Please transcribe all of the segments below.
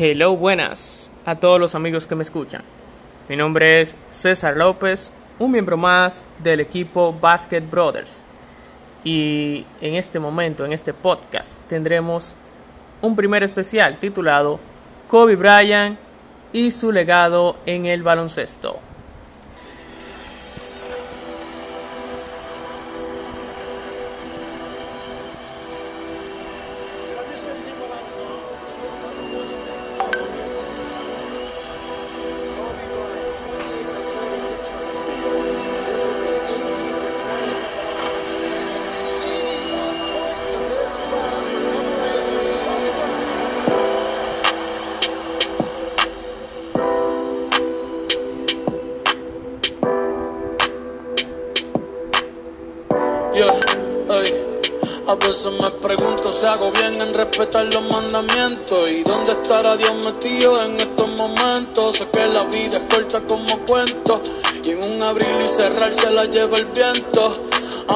Hello, buenas a todos los amigos que me escuchan. Mi nombre es César López, un miembro más del equipo Basket Brothers. Y en este momento, en este podcast, tendremos un primer especial titulado Kobe Bryant y su legado en el baloncesto. Respetar los mandamientos y dónde estará Dios metido en estos momentos. Sé que la vida es corta como cuento y en un abrir y cerrar se la lleva el viento.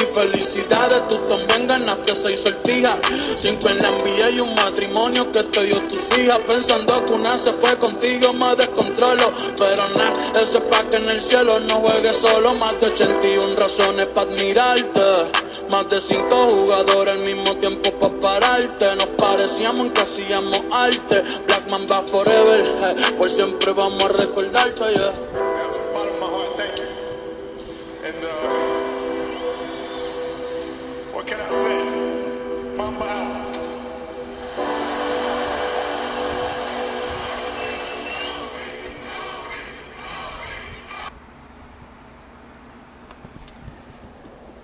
Y felicidades, tú también ganaste seis sortijas. Cinco en la NBA y un matrimonio que te dio tus hijas. Pensando que una se fue contigo, me descontrolo. Pero nada, eso es pa' que en el cielo no juegues solo. Más de 81 razones para admirarte. Más de cinco jugadores al mismo tiempo para pararte. Nos parecíamos en que hacíamos arte. Blackman va forever, eh, por siempre vamos a recordarte, yeah.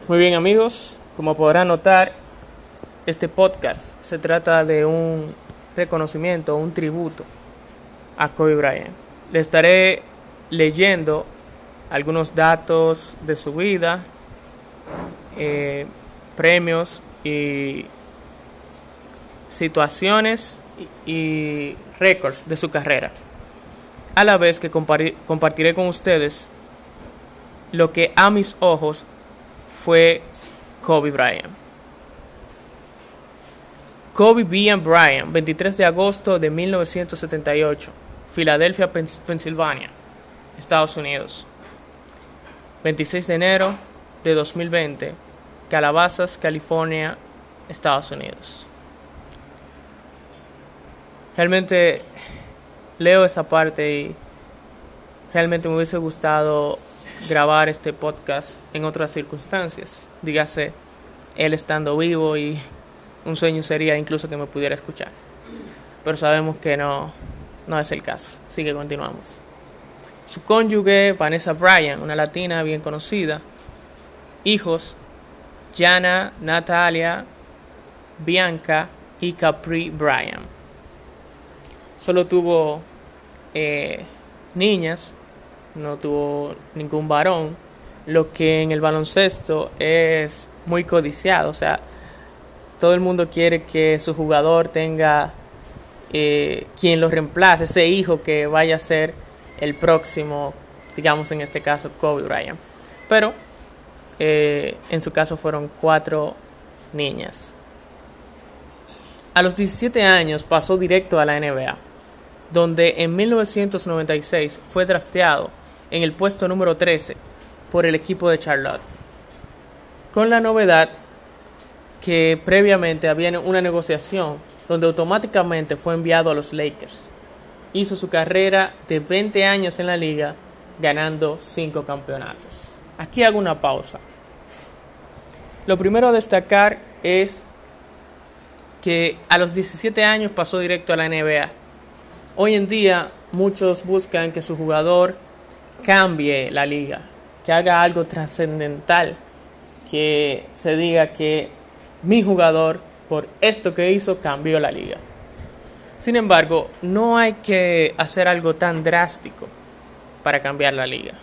Muy bien amigos, como podrán notar, este podcast se trata de un reconocimiento, un tributo a Kobe Bryant. Le estaré leyendo algunos datos de su vida, eh, premios y situaciones y, y récords de su carrera. A la vez que compartiré con ustedes lo que a mis ojos fue Kobe Bryant. Kobe Bean Bryant, 23 de agosto de 1978, Filadelfia, Pens- Pensilvania, Estados Unidos. 26 de enero de 2020, Calabazas, California, Estados Unidos. Realmente leo esa parte y realmente me hubiese gustado grabar este podcast en otras circunstancias. Dígase, él estando vivo y un sueño sería incluso que me pudiera escuchar. Pero sabemos que no, no es el caso. Así que continuamos. Su cónyuge, Vanessa Bryan, una latina bien conocida. Hijos, Jana, Natalia, Bianca y Capri Bryan. Solo tuvo eh, niñas, no tuvo ningún varón, lo que en el baloncesto es muy codiciado. O sea, todo el mundo quiere que su jugador tenga eh, quien lo reemplace, ese hijo que vaya a ser el próximo, digamos en este caso, Kobe Bryant. Pero eh, en su caso fueron cuatro niñas. A los 17 años pasó directo a la NBA, donde en 1996 fue drafteado en el puesto número 13 por el equipo de Charlotte. Con la novedad que previamente había una negociación donde automáticamente fue enviado a los Lakers. Hizo su carrera de 20 años en la liga ganando 5 campeonatos. Aquí hago una pausa. Lo primero a destacar es que a los 17 años pasó directo a la NBA. Hoy en día muchos buscan que su jugador cambie la liga, que haga algo trascendental, que se diga que mi jugador por esto que hizo cambió la liga. Sin embargo, no hay que hacer algo tan drástico para cambiar la liga.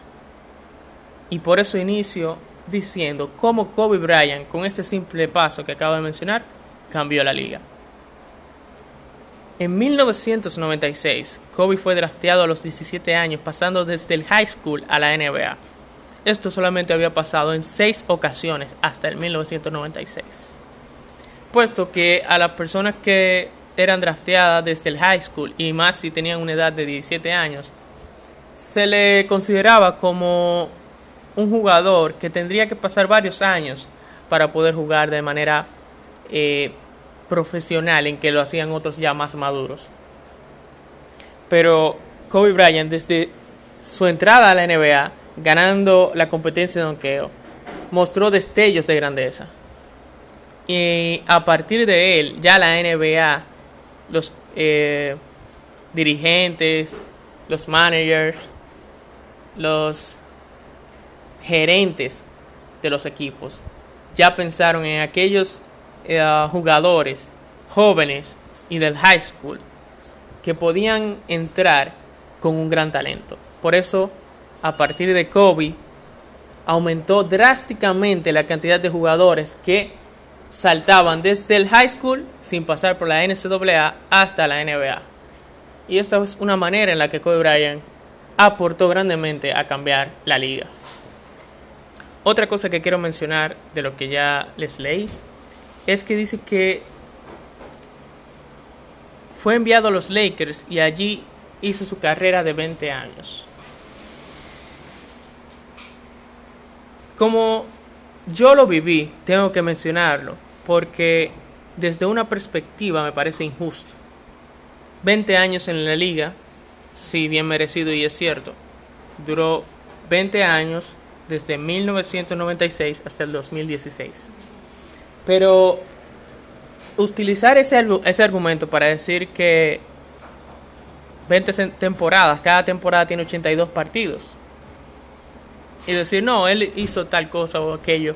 Y por eso inicio diciendo cómo Kobe Bryant, con este simple paso que acabo de mencionar, cambió la liga. En 1996, Kobe fue drafteado a los 17 años, pasando desde el high school a la NBA. Esto solamente había pasado en seis ocasiones hasta el 1996. Puesto que a las personas que eran drafteadas desde el high school y más si tenían una edad de 17 años, se le consideraba como un jugador que tendría que pasar varios años para poder jugar de manera eh, profesional en que lo hacían otros ya más maduros. Pero Kobe Bryant desde su entrada a la NBA, ganando la competencia de donqueo, mostró destellos de grandeza. Y a partir de él, ya la NBA, los eh, dirigentes, los managers, los gerentes de los equipos ya pensaron en aquellos eh, jugadores jóvenes y del high school que podían entrar con un gran talento. Por eso, a partir de Kobe, aumentó drásticamente la cantidad de jugadores que saltaban desde el high school sin pasar por la NCAA hasta la NBA. Y esta es una manera en la que Kobe Bryant aportó grandemente a cambiar la liga. Otra cosa que quiero mencionar de lo que ya les leí es que dice que fue enviado a los Lakers y allí hizo su carrera de 20 años. Como yo lo viví, tengo que mencionarlo, porque desde una perspectiva me parece injusto. 20 años en la liga, sí, bien merecido y es cierto. Duró 20 años desde 1996 hasta el 2016. Pero utilizar ese, ese argumento para decir que 20 temporadas, cada temporada tiene 82 partidos. Y decir, no, él hizo tal cosa o aquello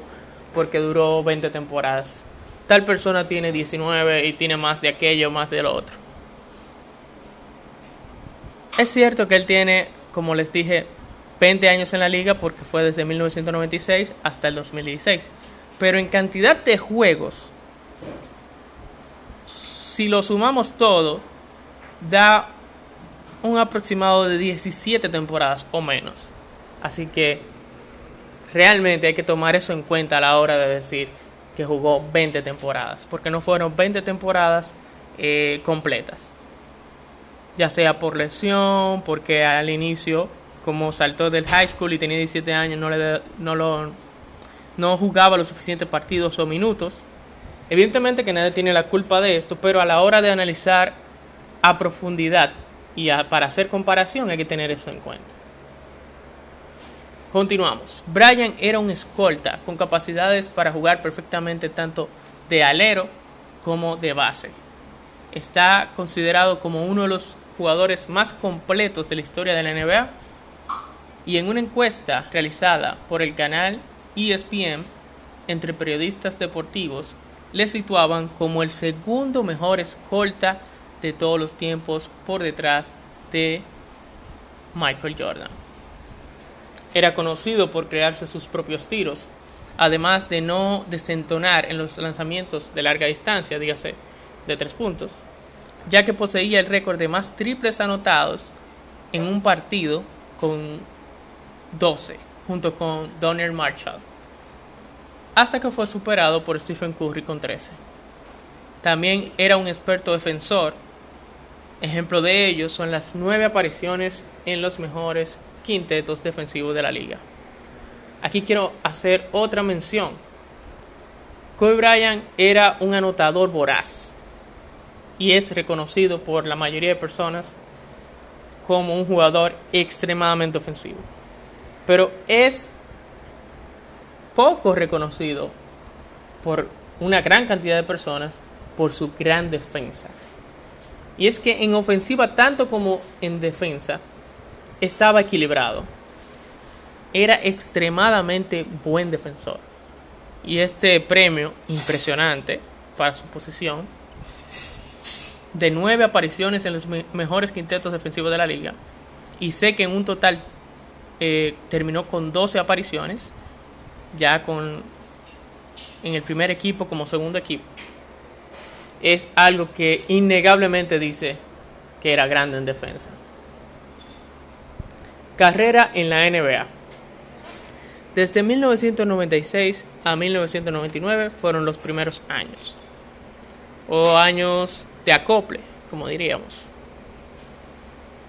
porque duró 20 temporadas. Tal persona tiene 19 y tiene más de aquello, más de lo otro. Es cierto que él tiene, como les dije, 20 años en la liga porque fue desde 1996 hasta el 2016. Pero en cantidad de juegos, si lo sumamos todo, da un aproximado de 17 temporadas o menos. Así que realmente hay que tomar eso en cuenta a la hora de decir que jugó 20 temporadas, porque no fueron 20 temporadas eh, completas. Ya sea por lesión, porque al inicio, como saltó del high school y tenía 17 años, no, le, no lo no jugaba los suficientes partidos o minutos. Evidentemente que nadie tiene la culpa de esto, pero a la hora de analizar a profundidad y para hacer comparación hay que tener eso en cuenta. Continuamos. Brian era un escolta con capacidades para jugar perfectamente tanto de alero como de base. Está considerado como uno de los jugadores más completos de la historia de la NBA y en una encuesta realizada por el canal ESPN, entre periodistas deportivos, le situaban como el segundo mejor escolta de todos los tiempos por detrás de Michael Jordan. Era conocido por crearse sus propios tiros, además de no desentonar en los lanzamientos de larga distancia, dígase de tres puntos, ya que poseía el récord de más triples anotados en un partido con 12 junto con Donner Marshall, hasta que fue superado por Stephen Curry con 13. También era un experto defensor. Ejemplo de ello son las nueve apariciones en los mejores quintetos defensivos de la liga. Aquí quiero hacer otra mención. Kobe Bryant era un anotador voraz y es reconocido por la mayoría de personas como un jugador extremadamente ofensivo pero es poco reconocido por una gran cantidad de personas por su gran defensa. Y es que en ofensiva tanto como en defensa estaba equilibrado. Era extremadamente buen defensor. Y este premio impresionante para su posición de nueve apariciones en los mejores quintetos defensivos de la liga y sé que en un total eh, terminó con 12 apariciones, ya con en el primer equipo como segundo equipo. Es algo que innegablemente dice que era grande en defensa. Carrera en la NBA. Desde 1996 a 1999 fueron los primeros años. O años de acople, como diríamos.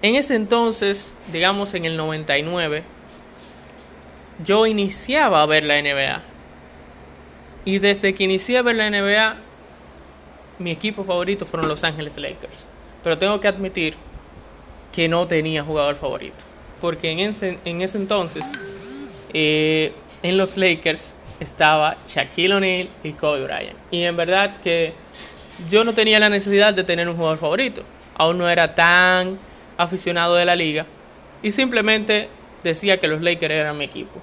En ese entonces, digamos en el 99, yo iniciaba a ver la NBA. Y desde que inicié a ver la NBA, mi equipo favorito fueron Los Ángeles Lakers. Pero tengo que admitir que no tenía jugador favorito. Porque en ese, en ese entonces, eh, en los Lakers estaba Shaquille O'Neal y Kobe Bryant. Y en verdad que yo no tenía la necesidad de tener un jugador favorito. Aún no era tan aficionado de la liga. Y simplemente decía que los Lakers eran mi equipo.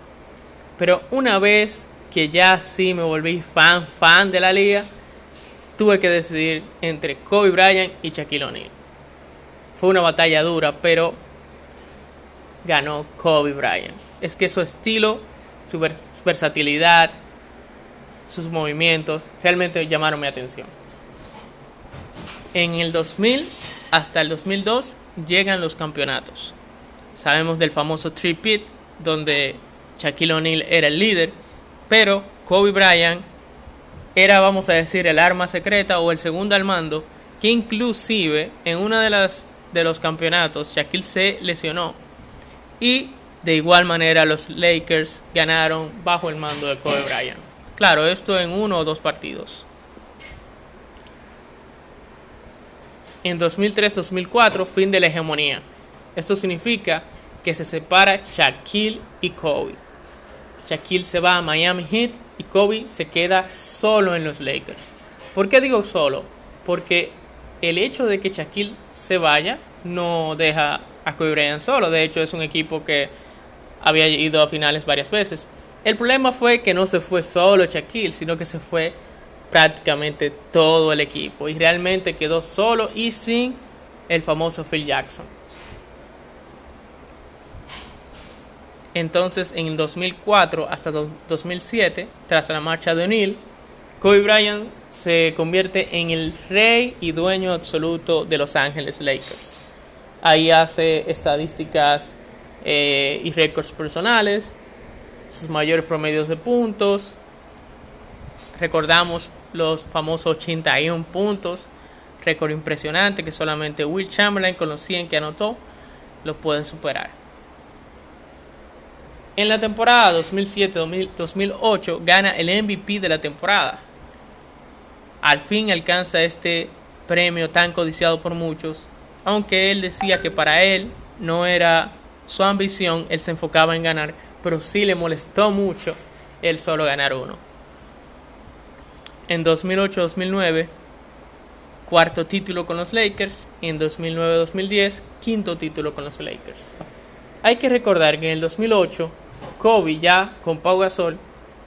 Pero una vez que ya sí me volví fan, fan de la liga, tuve que decidir entre Kobe Bryant y Shaquille O'Neal. Fue una batalla dura, pero ganó Kobe Bryant. Es que su estilo, su versatilidad, sus movimientos realmente llamaron mi atención. En el 2000 hasta el 2002 llegan los campeonatos. Sabemos del famoso Three-Pit, donde Shaquille O'Neal era el líder, pero Kobe Bryant era, vamos a decir, el arma secreta o el segundo al mando, que inclusive en una de las de los campeonatos Shaquille se lesionó y de igual manera los Lakers ganaron bajo el mando de Kobe Bryant. Claro, esto en uno o dos partidos. En 2003-2004, fin de la hegemonía. Esto significa que se separa Shaquille y Kobe. Shaquille se va a Miami Heat y Kobe se queda solo en los Lakers. ¿Por qué digo solo? Porque el hecho de que Shaquille se vaya no deja a Kobe Bryant solo. De hecho, es un equipo que había ido a finales varias veces. El problema fue que no se fue solo Shaquille, sino que se fue prácticamente todo el equipo. Y realmente quedó solo y sin el famoso Phil Jackson. Entonces, en el 2004 hasta 2007, tras la marcha de O'Neill, Kobe Bryant se convierte en el rey y dueño absoluto de Los Ángeles Lakers. Ahí hace estadísticas eh, y récords personales, sus mayores promedios de puntos. Recordamos los famosos 81 puntos, récord impresionante que solamente Will Chamberlain con los 100 que anotó lo puede superar. En la temporada 2007-2008 gana el MVP de la temporada. Al fin alcanza este premio tan codiciado por muchos aunque él decía que para él no era su ambición, él se enfocaba en ganar, pero sí le molestó mucho el solo ganar uno. En 2008-2009, cuarto título con los Lakers, y en 2009-2010, quinto título con los Lakers. Hay que recordar que en el 2008, Kobe ya con Pau Gasol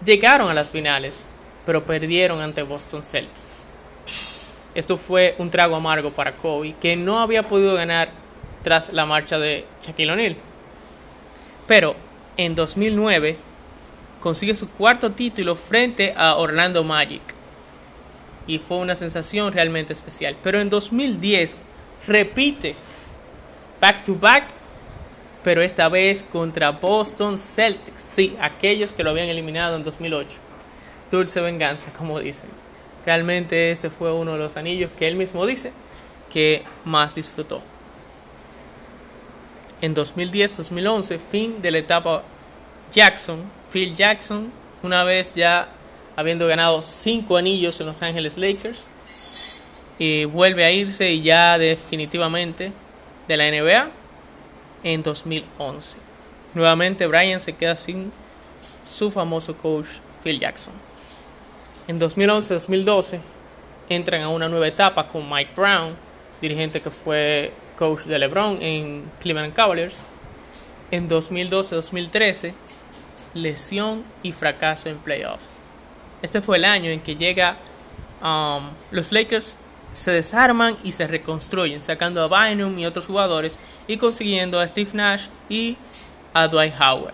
llegaron a las finales, pero perdieron ante Boston Celtics. Esto fue un trago amargo para Kobe, que no había podido ganar tras la marcha de Shaquille O'Neal. Pero en 2009 consigue su cuarto título frente a Orlando Magic. Y fue una sensación realmente especial. Pero en 2010 repite back to back, pero esta vez contra Boston Celtics. Sí, aquellos que lo habían eliminado en 2008. Dulce venganza, como dicen. Realmente este fue uno de los anillos que él mismo dice que más disfrutó. En 2010-2011, fin de la etapa Jackson, Phil Jackson, una vez ya habiendo ganado cinco anillos en Los Ángeles Lakers, y vuelve a irse y ya definitivamente de la NBA en 2011. Nuevamente Brian se queda sin su famoso coach Phil Jackson. En 2011-2012 entran a una nueva etapa con Mike Brown, dirigente que fue coach de LeBron en Cleveland Cavaliers. En 2012-2013, lesión y fracaso en playoffs. Este fue el año en que llega um, los Lakers se desarman y se reconstruyen, sacando a Bynum y otros jugadores y consiguiendo a Steve Nash y a Dwight Howard.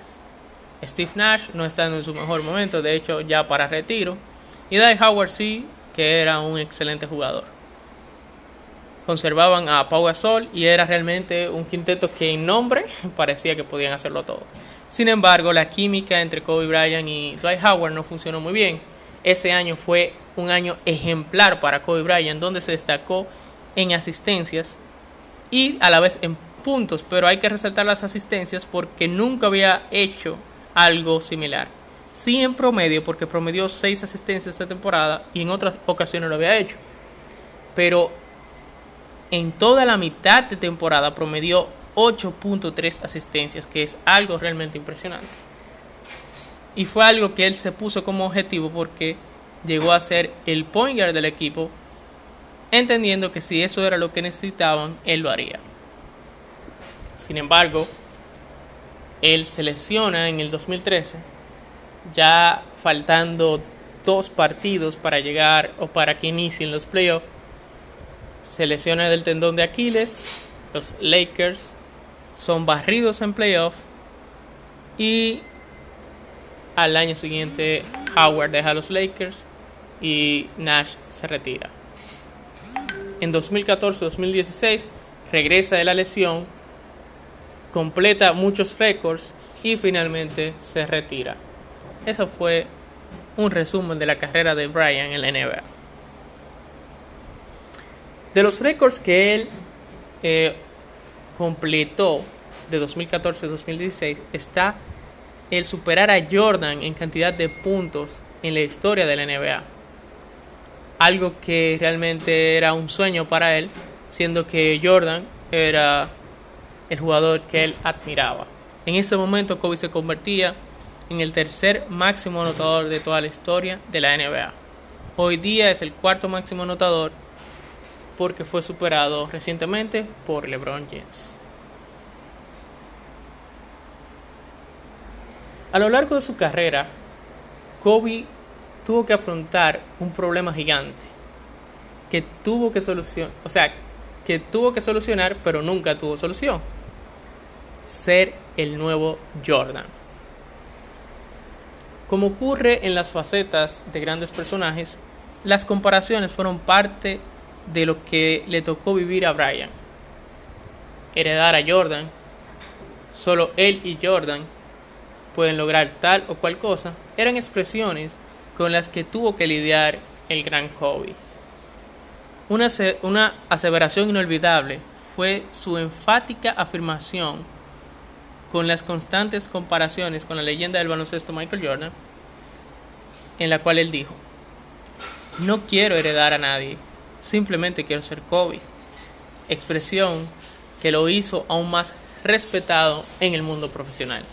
Steve Nash no está en su mejor momento, de hecho ya para retiro. Y Dwight Howard sí, que era un excelente jugador. Conservaban a Pau Gasol y era realmente un quinteto que en nombre parecía que podían hacerlo todo. Sin embargo, la química entre Kobe Bryant y Dwight Howard no funcionó muy bien. Ese año fue un año ejemplar para Kobe Bryant, donde se destacó en asistencias y a la vez en puntos, pero hay que resaltar las asistencias porque nunca había hecho algo similar. Sí en promedio, porque promedió 6 asistencias esta temporada y en otras ocasiones lo había hecho. Pero en toda la mitad de temporada promedió 8.3 asistencias, que es algo realmente impresionante. Y fue algo que él se puso como objetivo porque llegó a ser el point guard del equipo, entendiendo que si eso era lo que necesitaban, él lo haría. Sin embargo, él se lesiona en el 2013, ya faltando dos partidos para llegar o para que inicien los playoffs. Se lesiona del tendón de Aquiles, los Lakers son barridos en playoffs y al año siguiente Howard deja a los Lakers y Nash se retira. En 2014-2016 regresa de la lesión, completa muchos récords y finalmente se retira. Eso fue un resumen de la carrera de Bryant en la NBA. De los récords que él eh, completó de 2014-2016 está el superar a Jordan en cantidad de puntos en la historia de la NBA. Algo que realmente era un sueño para él, siendo que Jordan era el jugador que él admiraba. En ese momento Kobe se convertía en el tercer máximo anotador de toda la historia de la NBA. Hoy día es el cuarto máximo anotador porque fue superado recientemente por LeBron James. A lo largo de su carrera, Kobe tuvo que afrontar un problema gigante que tuvo que solucionar, o sea, que tuvo que solucionar, pero nunca tuvo solución. Ser el nuevo Jordan. Como ocurre en las facetas de grandes personajes, las comparaciones fueron parte de lo que le tocó vivir a Brian. Heredar a Jordan, solo él y Jordan pueden lograr tal o cual cosa, eran expresiones con las que tuvo que lidiar el gran Kobe. Una, aseveración inolvidable fue su enfática afirmación con las constantes comparaciones con la leyenda del baloncesto Michael Jordan, en la cual él dijo, no quiero heredar a nadie, simplemente quiero ser Kobe. Expresión que lo hizo aún más respetado en el mundo profesional.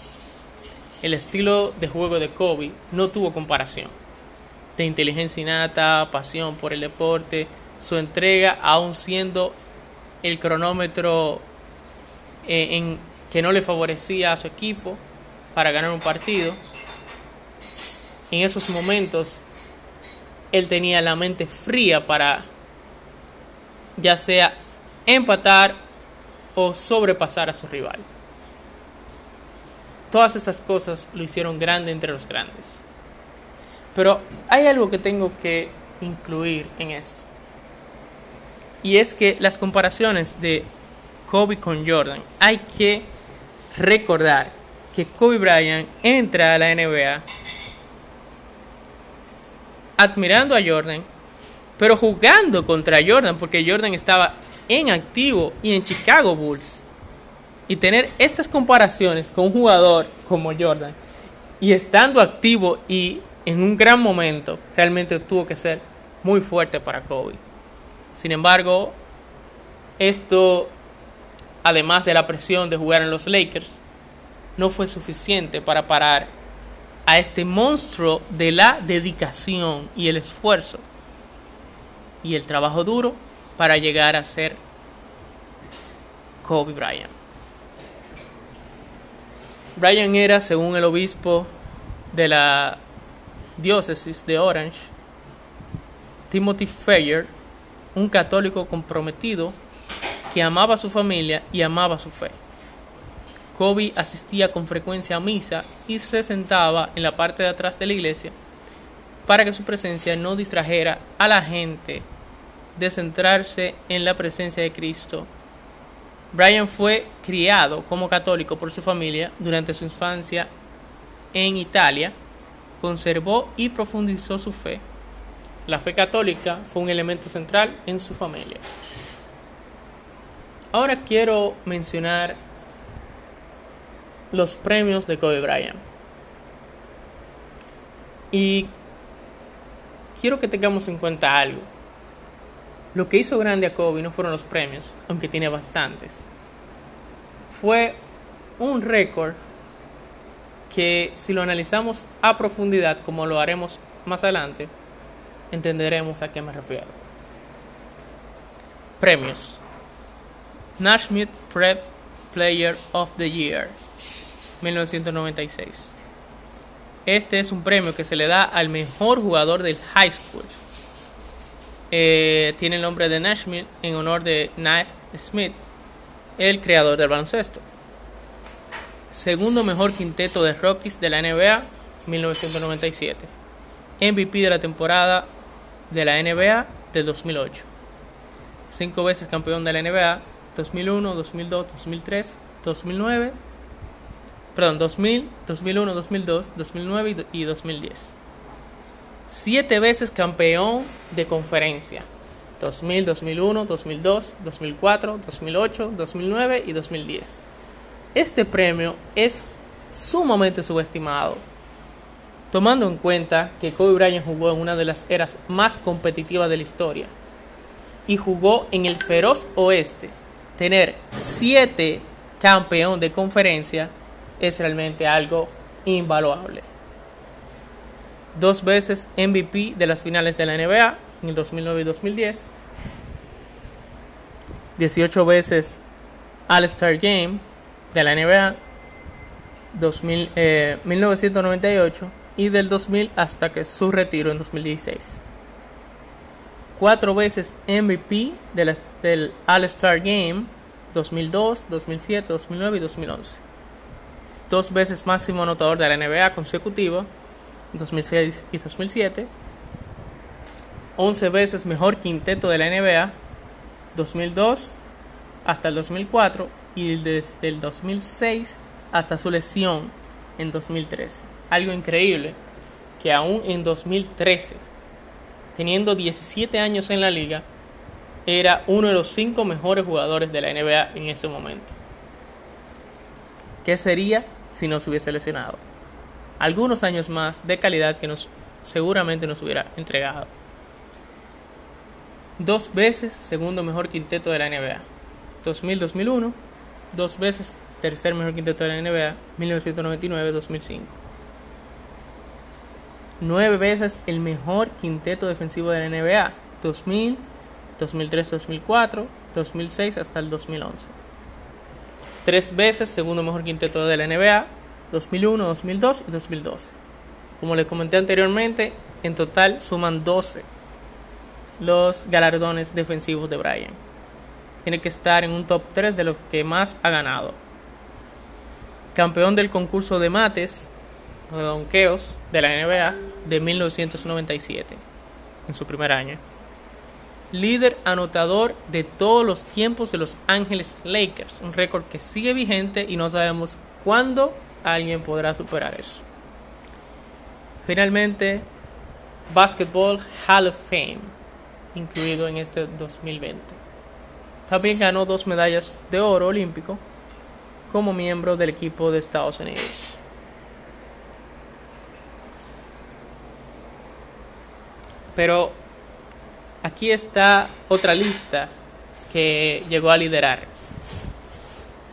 El estilo de juego de Kobe no tuvo comparación. De inteligencia innata, pasión por el deporte, su entrega aún siendo el cronómetro eh, en, que no le favorecía a su equipo para ganar un partido. En esos momentos él tenía la mente fría para ya sea empatar o sobrepasar a su rival. Todas estas cosas lo hicieron grande entre los grandes. Pero hay algo que tengo que incluir en esto. Y es que las comparaciones de Kobe con Jordan, hay que recordar que Kobe Bryant entra a la NBA admirando a Jordan pero jugando contra Jordan, porque Jordan estaba en activo y en Chicago Bulls. Y tener estas comparaciones con un jugador como Jordan y estando activo y en un gran momento, realmente tuvo que ser muy fuerte para Kobe. Sin embargo, esto, además de la presión de jugar en los Lakers, no fue suficiente para parar a este monstruo de la dedicación y el esfuerzo y el trabajo duro para llegar a ser Kobe Bryant. Bryant era, según el obispo de la diócesis de Orange, Timothy Fayer, un católico comprometido que amaba a su familia y amaba su fe. Kobe asistía con frecuencia a misa y se sentaba en la parte de atrás de la iglesia para que su presencia no distrajera a la gente de centrarse en la presencia de Cristo. Brian fue criado como católico por su familia durante su infancia en Italia, conservó y profundizó su fe. La fe católica fue un elemento central en su familia. Ahora quiero mencionar los premios de Kobe Bryant. Y quiero que tengamos en cuenta algo. Lo que hizo grande a Kobe no fueron los premios, aunque tiene bastantes. Fue un récord que si lo analizamos a profundidad, como lo haremos más adelante, entenderemos a qué me refiero. Premios. Naismith Prep Player of the Year 1996. Este es un premio que se le da al mejor jugador del high school. Eh, tiene el nombre de Naismith en honor de Nash Smith, el creador del baloncesto. Segundo mejor quinteto de Rockies de la NBA 1997. MVP de la temporada de la NBA de 2008. Cinco veces campeón de la NBA 2001, 2002, 2003, 2009. Perdón, 2000, 2001, 2002, 2009 y 2010. Siete veces campeón de conferencia. 2000, 2001, 2002, 2004, 2008, 2009 y 2010. Este premio es sumamente subestimado, tomando en cuenta que Kobe Bryant jugó en una de las eras más competitivas de la historia y jugó en el feroz oeste. Tener siete campeón de conferencia es realmente algo invaluable. Dos veces MVP de las finales de la NBA en el 2009 y 2010. 18 veces All-Star Game de la NBA 2000, 1998 y del 2000 hasta que su retiro en 2016. Cuatro veces MVP del All-Star Game 2002, 2007, 2009 y 2011. Dos veces máximo anotador de la NBA consecutivo 2006 y 2007. 11 veces mejor quinteto de la NBA 2002 hasta el 2004 y desde el 2006 hasta su lesión en 2013. Algo increíble que aún en 2013, teniendo 17 años en la liga, era uno de los 5 mejores jugadores de la NBA en ese momento. ¿Qué sería si no se hubiese lesionado? Algunos años más de calidad que nos seguramente nos hubiera entregado. Dos veces segundo mejor quinteto de la NBA. 2000-2001 dos veces tercer mejor quinteto de la NBA, 1999-2005. Nueve veces el mejor quinteto defensivo de la NBA, 2000, 2003-2004, 2006 hasta el 2011. Tres veces segundo mejor quinteto de la NBA, 2001, 2002 y 2012. Como les comenté anteriormente, en total suman 12 los galardones defensivos de Bryant tiene que estar en un top 3 de los que más ha ganado. Campeón del concurso de mates o de donqueos de la NBA de 1997, en su primer año. Líder anotador de todos los tiempos de Los Ángeles Lakers, un récord que sigue vigente y no sabemos cuándo alguien podrá superar eso. Finalmente, Basketball Hall of Fame, incluido en este 2020. También ganó dos medallas de oro olímpico como miembro del equipo de Estados Unidos. Pero aquí está otra lista que llegó a liderar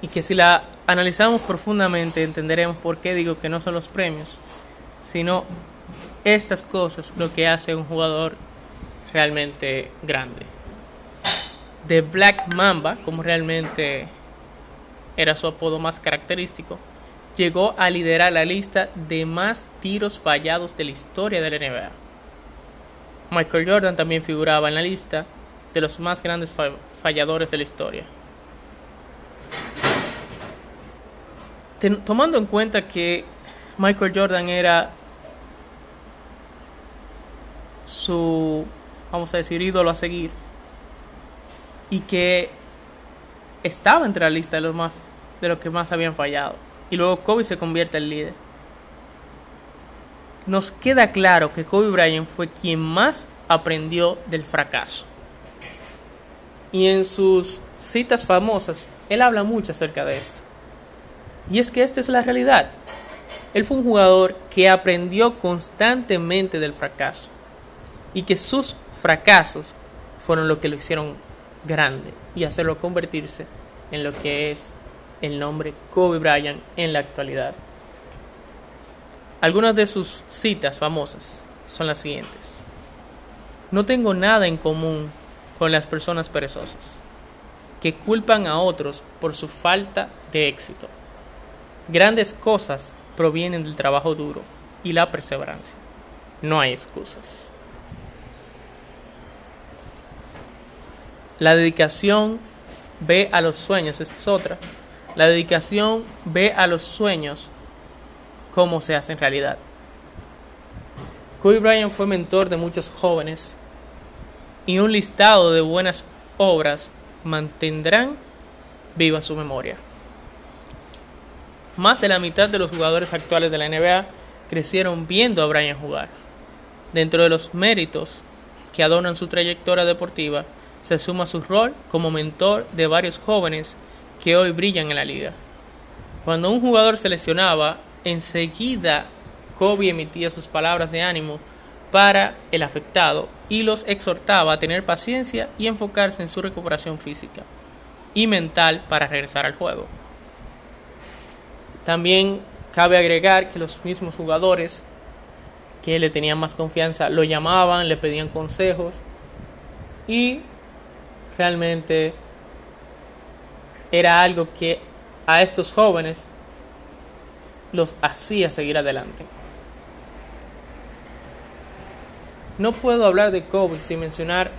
y que si la analizamos profundamente entenderemos por qué digo que no son los premios, sino estas cosas lo que hace un jugador realmente grande de Black Mamba, como realmente era su apodo más característico, llegó a liderar la lista de más tiros fallados de la historia de la NBA. Michael Jordan también figuraba en la lista de los más grandes falladores de la historia. Tomando en cuenta que Michael Jordan era su, vamos a decir, ídolo a seguir y que estaba entre la lista de los más de los que más habían fallado y luego Kobe se convierte en líder. Nos queda claro que Kobe Bryant fue quien más aprendió del fracaso. Y en sus citas famosas, él habla mucho acerca de esto. Y es que esta es la realidad. Él fue un jugador que aprendió constantemente del fracaso. Y que sus fracasos fueron lo que lo hicieron grande y hacerlo convertirse en lo que es el nombre Kobe Bryant en la actualidad. Algunas de sus citas famosas son las siguientes. No tengo nada en común con las personas perezosas, que culpan a otros por su falta de éxito. Grandes cosas provienen del trabajo duro y la perseverancia. No hay excusas. La dedicación ve a los sueños, esta es otra. La dedicación ve a los sueños como se hacen realidad. Kobe Bryant fue mentor de muchos jóvenes y un listado de buenas obras mantendrán viva su memoria. Más de la mitad de los jugadores actuales de la NBA crecieron viendo a Bryant jugar. Dentro de los méritos que adornan su trayectoria deportiva, se suma su rol como mentor de varios jóvenes que hoy brillan en la liga. Cuando un jugador se lesionaba, enseguida Kobe emitía sus palabras de ánimo para el afectado y los exhortaba a tener paciencia y enfocarse en su recuperación física y mental para regresar al juego. También cabe agregar que los mismos jugadores que le tenían más confianza lo llamaban, le pedían consejos y realmente era algo que a estos jóvenes los hacía seguir adelante. No puedo hablar de Kobe sin mencionar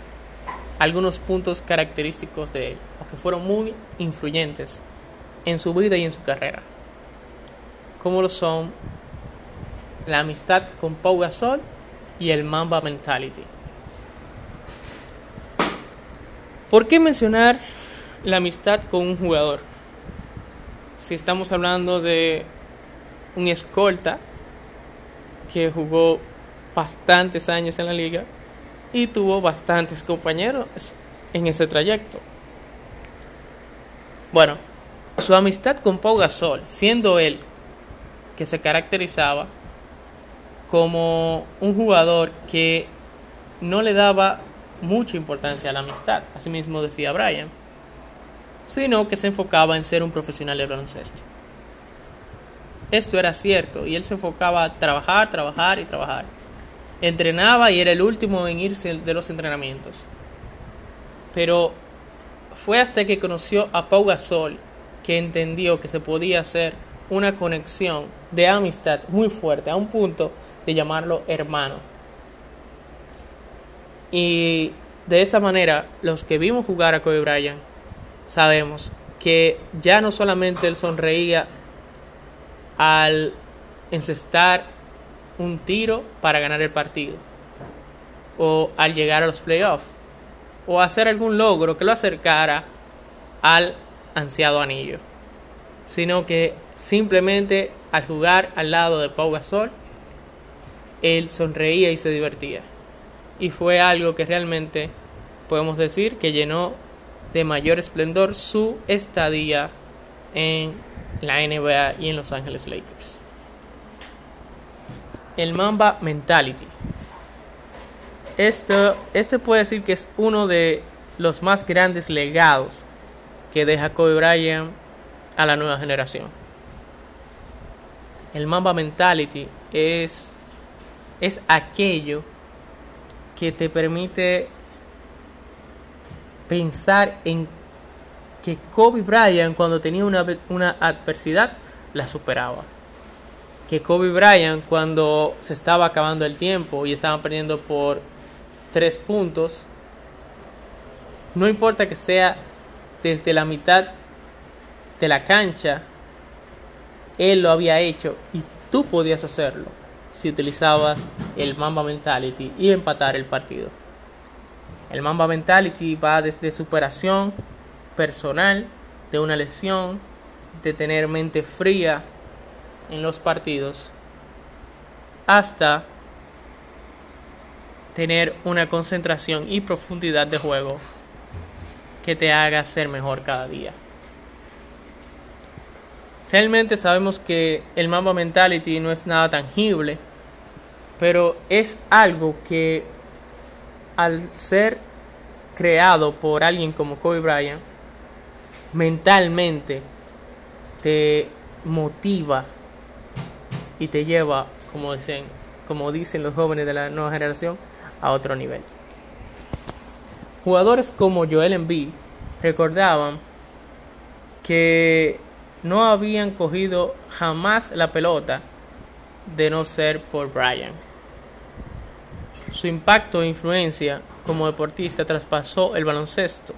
algunos puntos característicos de él, que fueron muy influyentes en su vida y en su carrera, como lo son la amistad con Pau Gasol y el Mamba Mentality. ¿Por qué mencionar la amistad con un jugador? Si estamos hablando de un escolta que jugó bastantes años en la liga y tuvo bastantes compañeros en ese trayecto. Bueno, su amistad con Pau Gasol, siendo él que se caracterizaba como un jugador que no le daba mucha importancia a la amistad, así mismo decía Brian, sino que se enfocaba en ser un profesional de baloncesto. Esto era cierto y él se enfocaba a trabajar, trabajar y trabajar. Entrenaba y era el último en irse de los entrenamientos. Pero fue hasta que conoció a Pau Gasol que entendió que se podía hacer una conexión de amistad muy fuerte, a un punto de llamarlo hermano. Y de esa manera, los que vimos jugar a Kobe Bryant, sabemos que ya no solamente él sonreía al encestar un tiro para ganar el partido, o al llegar a los playoffs, o hacer algún logro que lo acercara al ansiado anillo, sino que simplemente al jugar al lado de Pau Gasol, él sonreía y se divertía. Y fue algo que realmente podemos decir que llenó de mayor esplendor su estadía en la NBA y en Los Ángeles Lakers. El Mamba Mentality. Este, este puede decir que es uno de los más grandes legados que deja Kobe Bryant a la nueva generación. El Mamba Mentality es, es aquello que te permite pensar en que Kobe Bryant cuando tenía una, una adversidad la superaba. Que Kobe Bryant cuando se estaba acabando el tiempo y estaban perdiendo por tres puntos, no importa que sea desde la mitad de la cancha, él lo había hecho y tú podías hacerlo si utilizabas el Mamba Mentality y empatar el partido. El Mamba Mentality va desde superación personal de una lesión, de tener mente fría en los partidos, hasta tener una concentración y profundidad de juego que te haga ser mejor cada día. Realmente sabemos que el Mamba Mentality no es nada tangible, pero es algo que al ser creado por alguien como Kobe Bryant, mentalmente te motiva y te lleva, como dicen, como dicen los jóvenes de la nueva generación, a otro nivel. Jugadores como Joel Embiid recordaban que no habían cogido jamás la pelota de no ser por Bryant. Su impacto e influencia como deportista traspasó el baloncesto.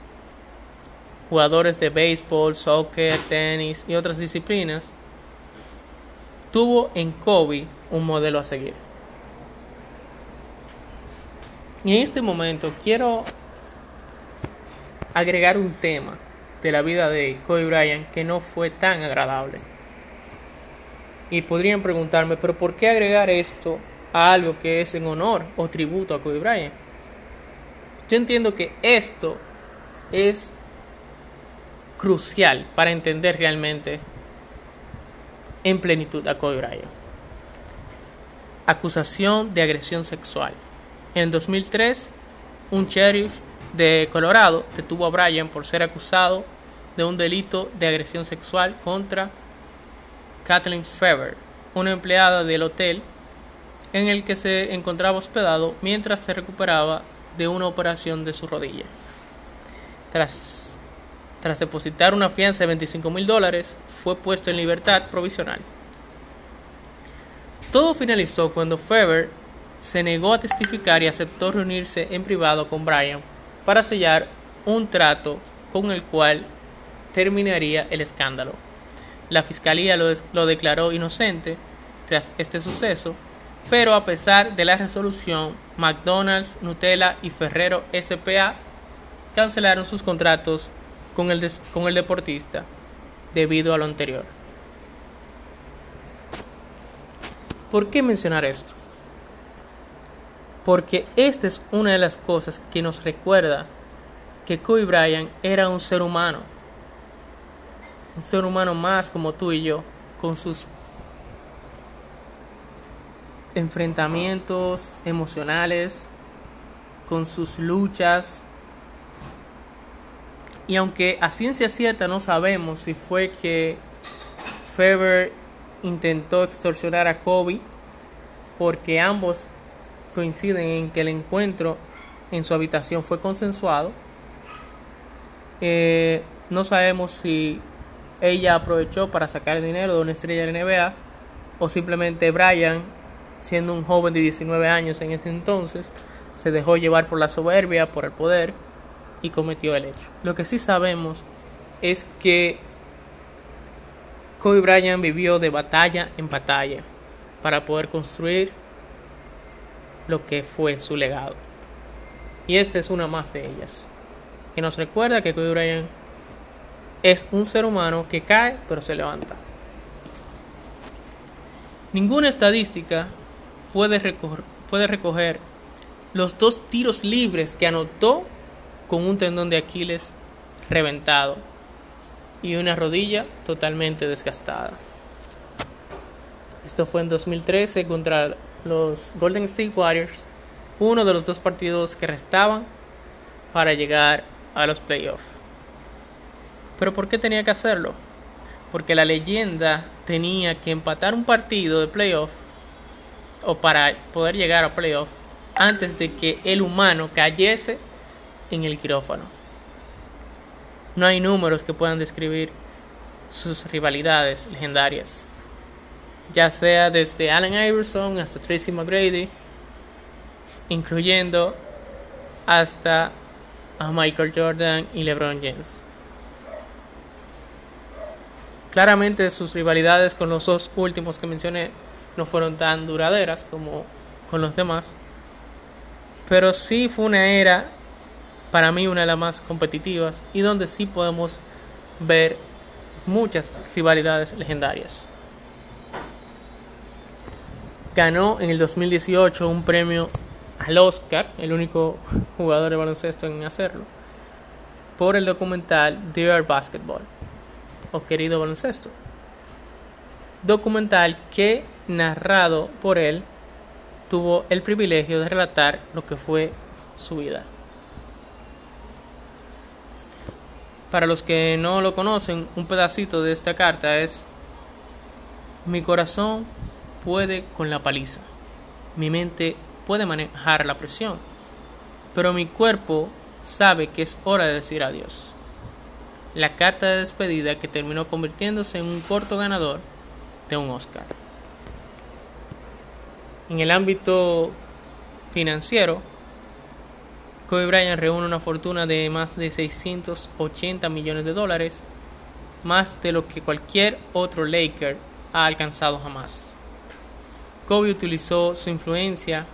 Jugadores de béisbol, soccer, tenis y otras disciplinas, tuvo en Kobe un modelo a seguir. Y en este momento quiero agregar un tema de la vida de Kobe Bryant que no fue tan agradable. Y podrían preguntarme, pero ¿por qué agregar esto a algo que es en honor o tributo a Kobe Bryant? Yo entiendo que esto es crucial para entender realmente en plenitud a Kobe Bryant. Acusación de agresión sexual. En 2003, un sheriff de Colorado detuvo a Bryant por ser acusado de un delito de agresión sexual contra Kathleen Fever, una empleada del hotel en el que se encontraba hospedado mientras se recuperaba de una operación de su rodilla. Tras, depositar una fianza de 25 mil dólares, fue puesto en libertad provisional. Todo finalizó cuando Fever se negó a testificar y aceptó reunirse en privado con Brian para sellar un trato con el cual terminaría el escándalo. La fiscalía lo, lo, declaró inocente tras este suceso, pero a pesar de la resolución, McDonald's, Nutella y Ferrero SPA cancelaron sus contratos con el, con el deportista debido a lo anterior. ¿Por qué mencionar esto? Porque esta es una de las cosas que nos recuerda que Kobe Bryant era un ser humano. Un ser humano más como tú y yo, con sus enfrentamientos emocionales, con sus luchas. Y aunque a ciencia cierta no sabemos si fue que Feber intentó extorsionar a Kobe, porque ambos coinciden en que el encuentro en su habitación fue consensuado. Eh, no sabemos si ella aprovechó para sacar dinero de una estrella de NBA o simplemente Brian, siendo un joven de 19 años en ese entonces, se dejó llevar por la soberbia, por el poder y cometió el hecho. Lo que sí sabemos es que Kobe Bryant vivió de batalla en batalla para poder construir lo que fue su legado. Y esta es una más de ellas, que nos recuerda que Kobe Bryant es un ser humano que cae pero se levanta. Ninguna estadística puede recoger, los dos tiros libres que anotó con un tendón de Aquiles reventado y una rodilla totalmente desgastada. Esto fue en 2013 contra los Golden State Warriors uno de los dos partidos que restaban para llegar a los playoffs. Pero ¿por qué tenía que hacerlo? Porque la leyenda tenía que empatar un partido de playoff o para poder llegar a playoff antes de que el humano cayese en el quirófano. No hay números que puedan describir sus rivalidades legendarias ya sea desde Allen Iverson hasta Tracy McGrady, incluyendo hasta a Michael Jordan y LeBron James. Claramente sus rivalidades con los dos últimos que mencioné no fueron tan duraderas como con los demás. Pero sí fue una era, para mí, una de las más competitivas y donde sí podemos ver muchas rivalidades legendarias. Ganó en el 2018 un premio al Oscar, el único jugador de baloncesto en hacerlo, por el documental Dear Basketball o Querido Baloncesto. Documental que, narrado por él, tuvo el privilegio de relatar lo que fue su vida. Para los que no lo conocen, un pedacito de esta carta es, mi corazón puede con la paliza, mi mente puede manejar la presión, pero mi cuerpo sabe que es hora de decir adiós. La carta de despedida que terminó convirtiéndose en un corto ganador de un Oscar. En el ámbito financiero, Kobe Bryant reúne una fortuna de más de 680 millones de dólares, más de lo que cualquier otro Laker ha alcanzado jamás. Kobe utilizó su influencia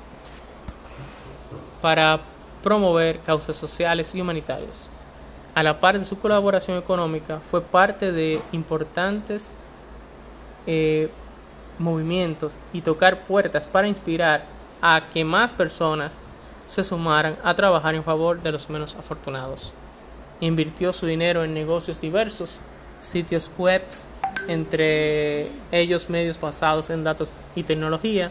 para promover causas sociales y humanitarias. A la par de su colaboración económica, fue parte de importantes eh, movimientos y tocar puertas para inspirar a que más personas se sumaran a trabajar en favor de los menos afortunados. Invirtió su dinero en negocios diversos, sitios web, entre ellos medios basados en datos y tecnología,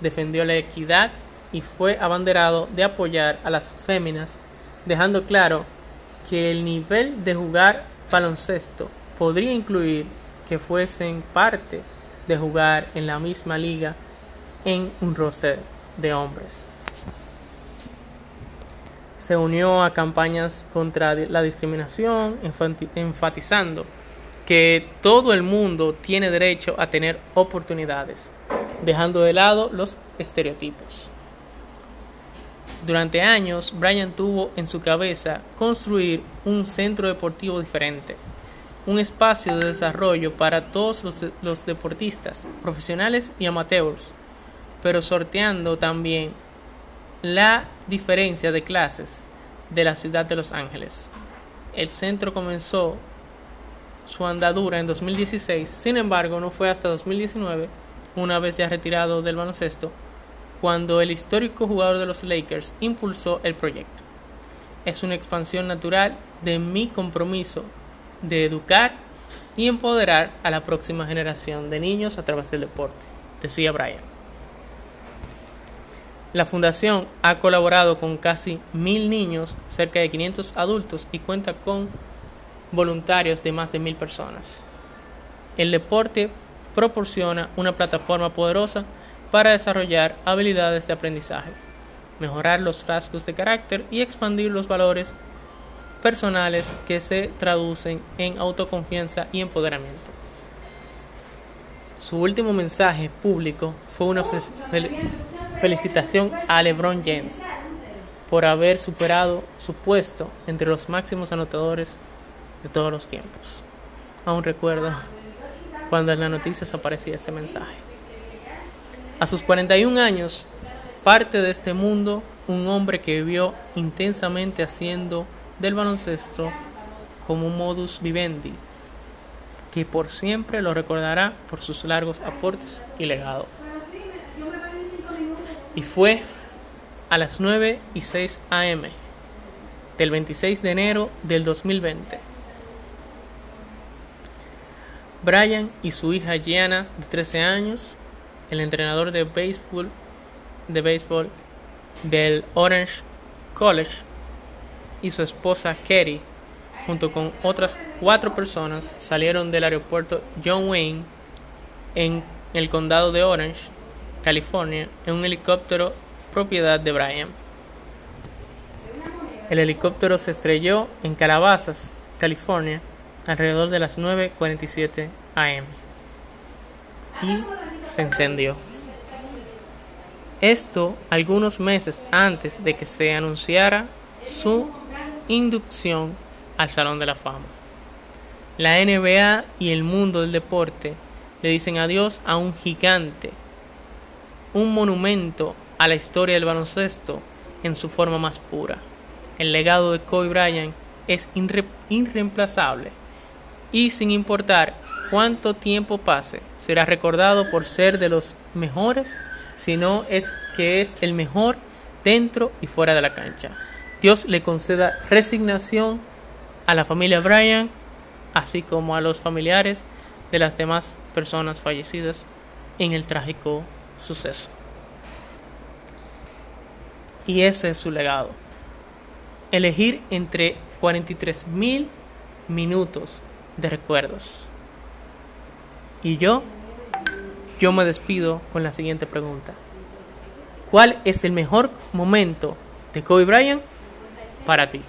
defendió la equidad y fue abanderado de apoyar a las féminas, dejando claro que el nivel de jugar baloncesto podría incluir que fuesen parte de jugar en la misma liga en un roster de hombres. Se unió a campañas contra la discriminación, enfatizando que todo el mundo tiene derecho a tener oportunidades, dejando de lado los estereotipos. Durante años, Brian tuvo en su cabeza construir un centro deportivo diferente, un espacio de desarrollo para todos los, deportistas, profesionales y amateurs, pero sorteando también la diferencia de clases de la ciudad de Los Ángeles. El centro comenzó su andadura en 2016, sin embargo no fue hasta 2019, una vez ya retirado del baloncesto, cuando el histórico jugador de los Lakers impulsó el proyecto. Es una expansión natural de mi compromiso de educar y empoderar a la próxima generación de niños a través del deporte, decía Brian. La fundación ha colaborado con casi mil niños, cerca de 500 adultos y cuenta con voluntarios de más de mil personas. El deporte proporciona una plataforma poderosa para desarrollar habilidades de aprendizaje, mejorar los rasgos de carácter y expandir los valores personales que se traducen en autoconfianza y empoderamiento. Su último mensaje público fue una felicitación a LeBron James por haber superado su puesto entre los máximos anotadores de todos los tiempos. Aún recuerdo cuando en las noticias aparecía este mensaje. A sus 41 años, parte de este mundo, un hombre que vivió intensamente haciendo del baloncesto como un modus vivendi, que por siempre lo recordará por sus largos aportes y legado. Y fue a las 9 y 6 am del 26 de enero del 2020. Brian y su hija Gianna, de 13 años, el entrenador de béisbol, de del Orange College, y su esposa Kerry, junto con otras cuatro personas, salieron del aeropuerto John Wayne en el condado de Orange, California, en un helicóptero propiedad de Brian. El helicóptero se estrelló en Calabazas, California, alrededor de las 9.47 am y se encendió. Esto algunos meses antes de que se anunciara su inducción al Salón de la Fama. La NBA y el mundo del deporte le dicen adiós a un gigante, un monumento a la historia del baloncesto en su forma más pura. El legado de Kobe Bryant es irre irreemplazable y sin importar cuánto tiempo pase, será recordado por ser de los mejores, sino es que es el mejor dentro y fuera de la cancha. Dios le conceda resignación a la familia Bryant, así como a los familiares de las demás personas fallecidas en el trágico suceso. Y ese es su legado. Elegir entre 43 mil minutos de recuerdos. Y yo, yo me despido con la siguiente pregunta. ¿Cuál es el mejor momento de Kobe Bryant para ti?